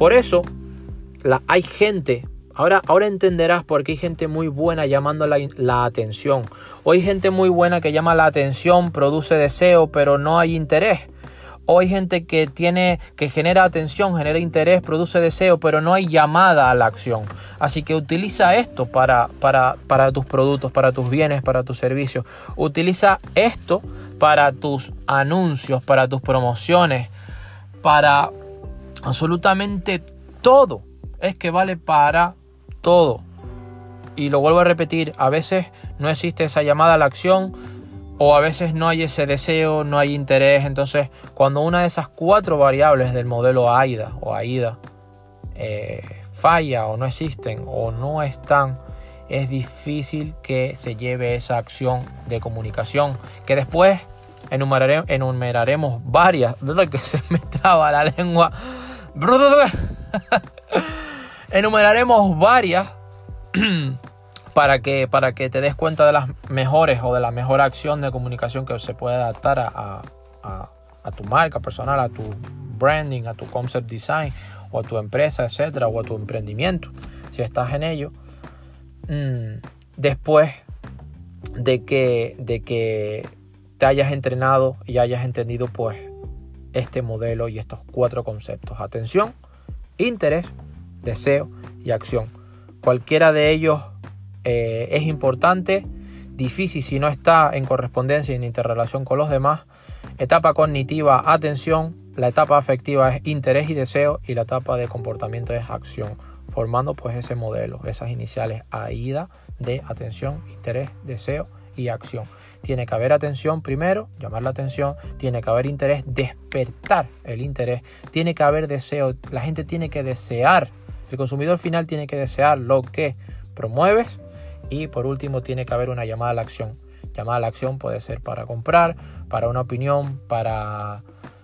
Por eso hay gente, ahora, ahora entenderás por qué hay gente muy buena llamando la, la atención. O hay gente muy buena que llama la atención, produce deseo, pero no hay interés. O hay gente que tiene, que genera atención, genera interés, produce deseo, pero no hay llamada a la acción. Así que utiliza esto para, para, para tus productos, para tus bienes, para tus servicios. Utiliza esto para tus anuncios, para tus promociones, para absolutamente todo. Es que vale para todo. Y lo vuelvo a repetir, a veces no existe esa llamada a la acción o a veces no hay ese deseo, no hay interés. Entonces, cuando una de esas cuatro variables del modelo AIDA o AIDA eh, falla o no existen o no están, es difícil que se lleve esa acción de comunicación que después enumeraremos varias, que se me traba la lengua. enumeraremos varias para que, para que te des cuenta de las mejores o de la mejor acción de comunicación que se puede adaptar a, a, tu marca personal, a tu branding, a tu concept design o a tu empresa, etcétera, o a tu emprendimiento, si estás en ello. Mm, después de que, de que te hayas entrenado y hayas entendido pues este modelo y estos cuatro conceptos. Atención, interés, deseo y acción. Cualquiera de ellos eh, es importante, difícil si no está en correspondencia y en interrelación con los demás. Etapa cognitiva, atención. La etapa afectiva es interés y deseo y la etapa de comportamiento es acción, formando pues ese modelo, esas iniciales AIDA de atención, interés, deseo y acción. Tiene que haber atención primero, llamar la atención, tiene que haber interés, despertar el interés, tiene que haber deseo, la gente tiene que desear, el consumidor final tiene que desear lo que promueves y por último tiene que haber una llamada a la acción. Llamada a la acción puede ser para comprar, para una opinión, para,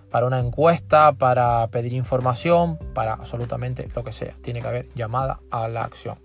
para una encuesta, para pedir información, para absolutamente lo que sea. Tiene que haber llamada a la acción.